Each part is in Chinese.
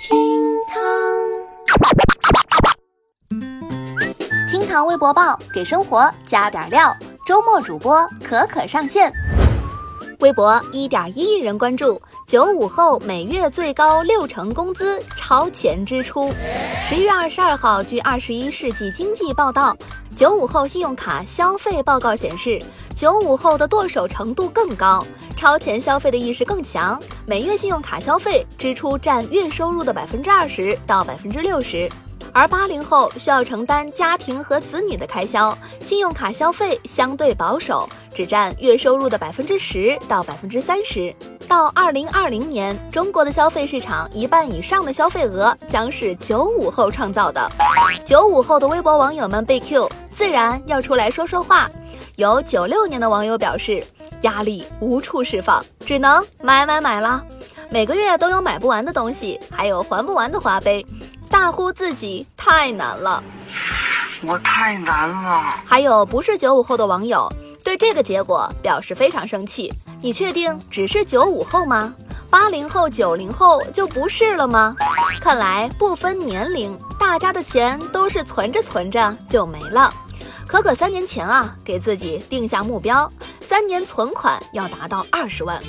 厅堂，厅堂微博报，给生活加点料。周末主播可可上线，微博一点一亿人关注。九五后每月最高六成工资超前支出。十一月二十二号，据《二十一世纪经济报道》，九五后信用卡消费报告显示，九五后的剁手程度更高，超前消费的意识更强，每月信用卡消费支出占月收入的百分之二十到百分之六十。而八零后需要承担家庭和子女的开销，信用卡消费相对保守，只占月收入的百分之十到百分之三十。到二零二零年，中国的消费市场一半以上的消费额将是九五后创造的。九五后的微博网友们被 Q，自然要出来说说话。有九六年的网友表示，压力无处释放，只能买买买了。每个月都有买不完的东西，还有还不完的花呗，大呼自己太难了。我太难了。还有不是九五后的网友对这个结果表示非常生气。你确定只是九五后吗？八零后、九零后就不是了吗？看来不分年龄，大家的钱都是存着存着就没了。可可三年前啊，给自己定下目标，三年存款要达到二十万。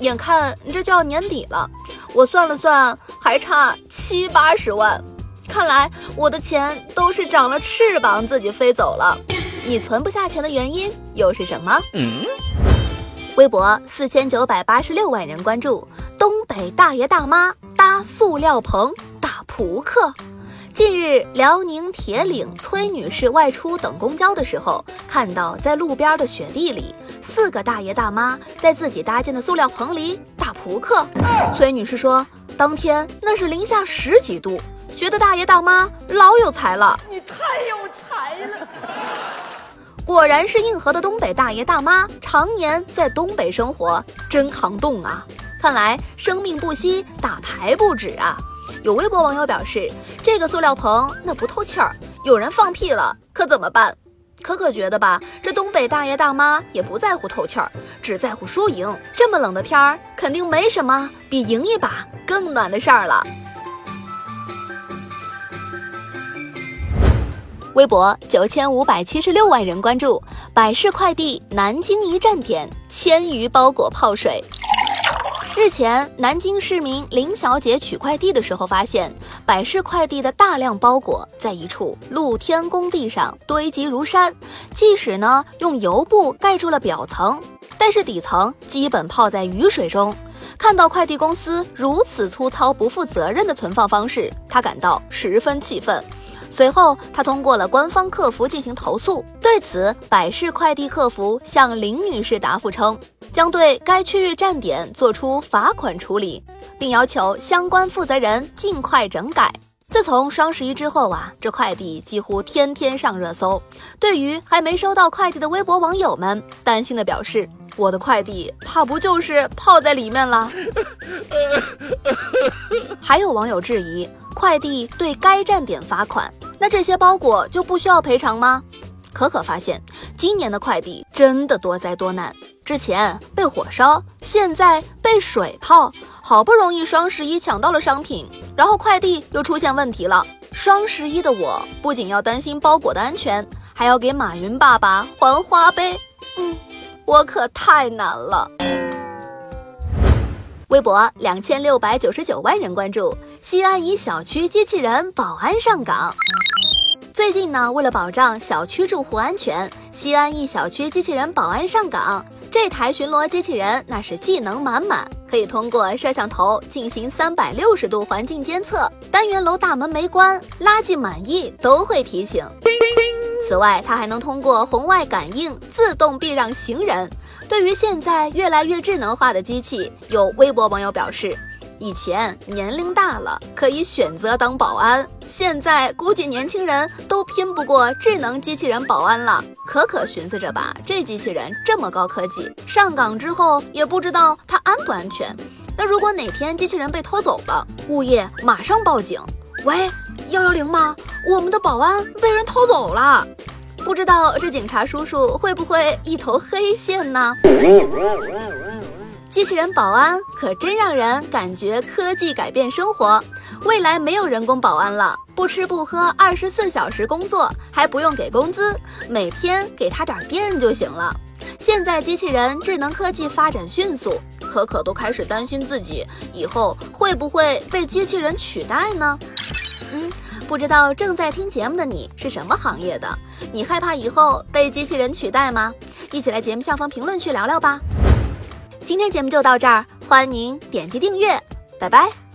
眼看这就要年底了，我算了算，还差七八十万。看来我的钱都是长了翅膀自己飞走了。你存不下钱的原因又是什么？嗯。微博四千九百八十六万人关注，东北大爷大妈搭塑料棚打扑克。近日，辽宁铁岭崔女士外出等公交的时候，看到在路边的雪地里，四个大爷大妈在自己搭建的塑料棚里打扑克。崔女士说，当天那是零下十几度，觉得大爷大妈老有才了。你太有才了。果然是硬核的东北大爷大妈，常年在东北生活，真抗冻啊！看来生命不息，打牌不止啊！有微博网友表示，这个塑料棚那不透气儿，有人放屁了可怎么办？可可觉得吧，这东北大爷大妈也不在乎透气儿，只在乎输赢。这么冷的天儿，肯定没什么比赢一把更暖的事儿了。微博九千五百七十六万人关注，百世快递南京一站点千余包裹泡水。日前，南京市民林小姐取快递的时候，发现百世快递的大量包裹在一处露天工地上堆积如山，即使呢用油布盖住了表层，但是底层基本泡在雨水中。看到快递公司如此粗糙不负责任的存放方式，她感到十分气愤。随后，她通过了官方客服进行投诉。对此，百世快递客服向林女士答复称，将对该区域站点做出罚款处理，并要求相关负责人尽快整改。自从双十一之后啊，这快递几乎天天上热搜。对于还没收到快递的微博网友们，担心的表示：“我的快递怕不就是泡在里面了？”还有网友质疑，快递对该站点罚款。那这些包裹就不需要赔偿吗？可可发现，今年的快递真的多灾多难。之前被火烧，现在被水泡，好不容易双十一抢到了商品，然后快递又出现问题了。双十一的我不仅要担心包裹的安全，还要给马云爸爸还花呗。嗯，我可太难了。微博两千六百九十九万人关注，西安一小区机器人保安上岗。最近呢，为了保障小区住户安全，西安一小区机器人保安上岗。这台巡逻机器人那是技能满满，可以通过摄像头进行三百六十度环境监测，单元楼大门没关、垃圾满溢都会提醒。此外，它还能通过红外感应自动避让行人。对于现在越来越智能化的机器，有微博网友表示。以前年龄大了可以选择当保安，现在估计年轻人都拼不过智能机器人保安了。可可寻思着吧，这机器人这么高科技，上岗之后也不知道它安不安全。那如果哪天机器人被偷走了，物业马上报警。喂，幺幺零吗？我们的保安被人偷走了，不知道这警察叔叔会不会一头黑线呢？机器人保安可真让人感觉科技改变生活。未来没有人工保安了，不吃不喝，二十四小时工作，还不用给工资，每天给他点电就行了。现在机器人智能科技发展迅速，可可都开始担心自己以后会不会被机器人取代呢？嗯，不知道正在听节目的你是什么行业的？你害怕以后被机器人取代吗？一起来节目下方评论区聊聊吧。今天节目就到这儿，欢迎您点击订阅，拜拜。